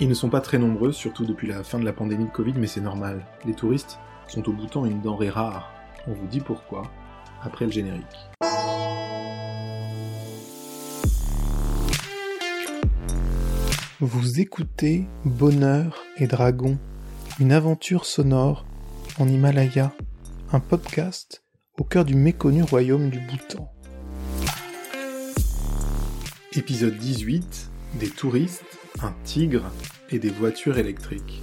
Ils ne sont pas très nombreux, surtout depuis la fin de la pandémie de Covid, mais c'est normal. Les touristes sont au Bhoutan une denrée rare. On vous dit pourquoi après le générique. Vous écoutez Bonheur et Dragon, une aventure sonore en Himalaya, un podcast au cœur du méconnu royaume du Bhoutan. Épisode 18 Des touristes, un tigre et des voitures électriques.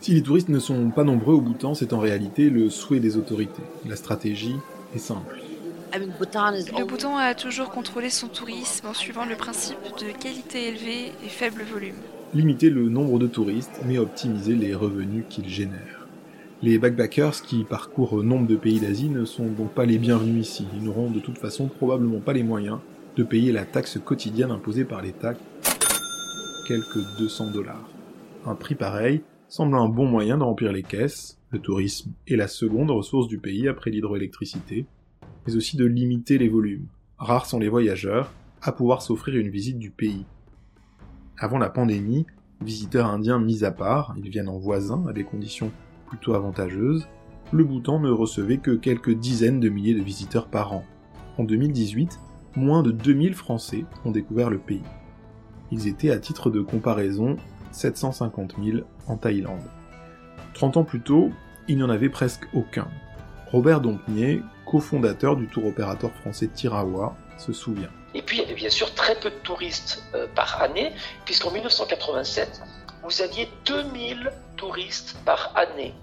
Si les touristes ne sont pas nombreux au Bhoutan, c'est en réalité le souhait des autorités. La stratégie est simple. Le Bhoutan a toujours contrôlé son tourisme en suivant le principe de qualité élevée et faible volume. Limiter le nombre de touristes, mais optimiser les revenus qu'ils génèrent. Les backpackers qui parcourent nombre de pays d'Asie ne sont donc pas les bienvenus ici. Ils n'auront de toute façon probablement pas les moyens de payer la taxe quotidienne imposée par l'État, quelques 200 dollars. Un prix pareil semble un bon moyen de remplir les caisses, le tourisme est la seconde ressource du pays après l'hydroélectricité, mais aussi de limiter les volumes. Rares sont les voyageurs à pouvoir s'offrir une visite du pays. Avant la pandémie, visiteurs indiens mis à part, ils viennent en voisin à des conditions plutôt avantageuses, le Bhoutan ne recevait que quelques dizaines de milliers de visiteurs par an. En 2018, moins de 2000 Français ont découvert le pays. Ils étaient à titre de comparaison 750 000 en Thaïlande. 30 ans plus tôt, il n'y en avait presque aucun. Robert Dompnier, cofondateur du tour opérateur français Tirawa, se souvient. Et puis il y avait bien sûr très peu de touristes euh, par année, puisqu'en 1987, vous aviez 2000 touristes par année,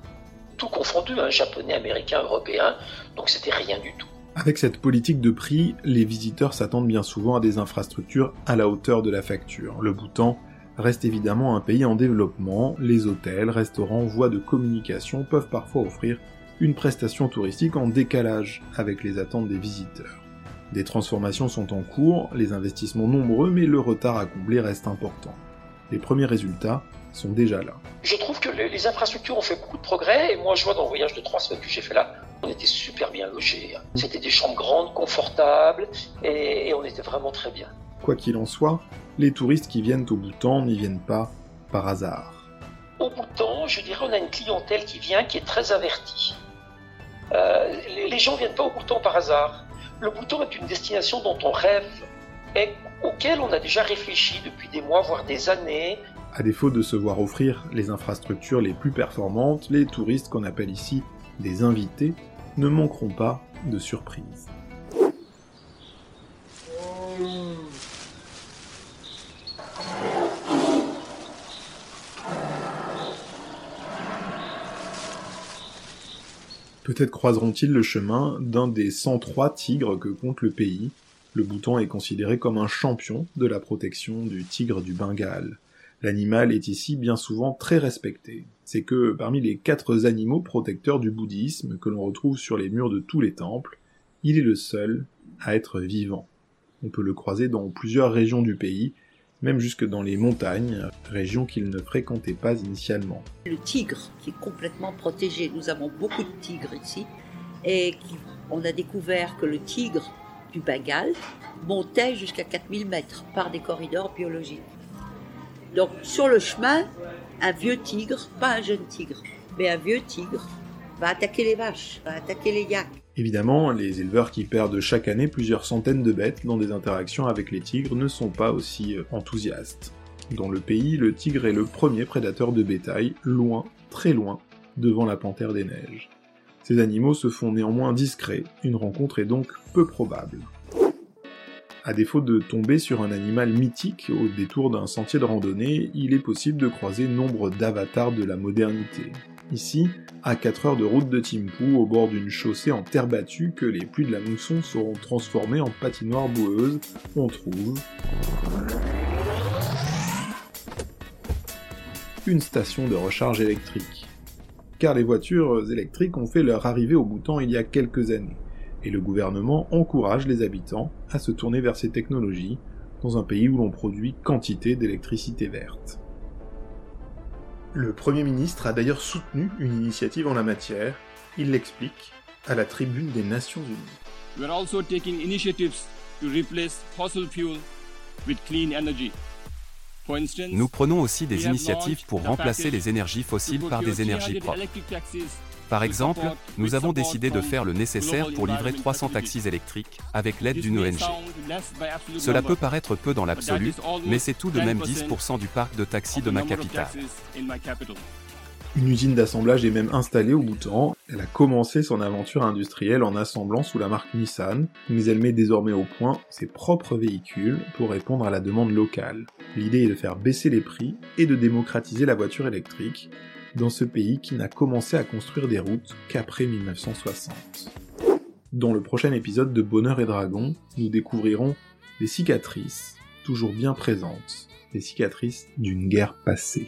tout confondu, un japonais, américain, européen, donc c'était rien du tout. Avec cette politique de prix, les visiteurs s'attendent bien souvent à des infrastructures à la hauteur de la facture. Le Bhoutan reste évidemment un pays en développement, les hôtels, restaurants, voies de communication peuvent parfois offrir une prestation touristique en décalage avec les attentes des visiteurs. Des transformations sont en cours, les investissements nombreux, mais le retard à combler reste important. Les premiers résultats sont déjà là. Je trouve que les infrastructures ont fait beaucoup de progrès, et moi je vois dans le voyage de trois semaines que j'ai fait là, on était super bien logés. C'était des chambres grandes, confortables, et, on était vraiment très bien. Quoi qu'il en soit, les touristes qui viennent au Bhoutan n'y viennent pas par hasard. Au Bhoutan, je dirais, on a une clientèle qui vient qui est très avertie. Euh, les gens viennent pas au Bhoutan par hasard. Le Bhoutan est une destination dont on rêve et auquel on a déjà réfléchi depuis des mois, voire des années. À défaut de se voir offrir les infrastructures les plus performantes, les touristes qu'on appelle ici des invités ne manqueront pas de surprises. Peut-être croiseront-ils le chemin d'un des 103 tigres que compte le pays. Le Bhoutan est considéré comme un champion de la protection du tigre du Bengale. L'animal est ici bien souvent très respecté. C'est que parmi les quatre animaux protecteurs du bouddhisme que l'on retrouve sur les murs de tous les temples, il est le seul à être vivant. On peut le croiser dans plusieurs régions du pays, même jusque dans les montagnes, régions qu'il ne fréquentait pas initialement. Le tigre qui est complètement protégé, nous avons beaucoup de tigres ici, et on a découvert que le tigre du Bengale montait jusqu'à 4000 mètres par des corridors biologiques. Donc sur le chemin, un vieux tigre, pas un jeune tigre, mais un vieux tigre, va attaquer les vaches, va attaquer les yaks. Évidemment, les éleveurs qui perdent chaque année plusieurs centaines de bêtes dans des interactions avec les tigres ne sont pas aussi euh, enthousiastes. Dans le pays, le tigre est le premier prédateur de bétail, loin, très loin, devant la panthère des neiges. Ces animaux se font néanmoins discrets, une rencontre est donc peu probable. À défaut de tomber sur un animal mythique au détour d'un sentier de randonnée, il est possible de croiser nombre d'avatars de la modernité. Ici, à 4 heures de route de Timpu, au bord d'une chaussée en terre battue que les pluies de la mousson seront transformées en patinoire boueuse, on trouve une station de recharge électrique. Car les voitures électriques ont fait leur arrivée au Bhoutan il y a quelques années et le gouvernement encourage les habitants à se tourner vers ces technologies dans un pays où l'on produit quantité d'électricité verte. Le Premier ministre a d'ailleurs soutenu une initiative en la matière, il l'explique à la tribune des Nations Unies. We are also taking initiatives Nous prenons aussi des initiatives pour remplacer les énergies fossiles par des énergies propres. Par exemple, nous avons décidé de faire le nécessaire pour livrer 300 taxis électriques avec l'aide d'une ONG. Cela peut paraître peu dans l'absolu, mais c'est tout de même 10% du parc de taxis de ma capitale. Une usine d'assemblage est même installée au Bhoutan. Elle a commencé son aventure industrielle en assemblant sous la marque Nissan, mais elle met désormais au point ses propres véhicules pour répondre à la demande locale. L'idée est de faire baisser les prix et de démocratiser la voiture électrique, dans ce pays qui n'a commencé à construire des routes qu'après 1960. Dans le prochain épisode de Bonheur et Dragon, nous découvrirons les cicatrices, toujours bien présentes, les cicatrices d'une guerre passée.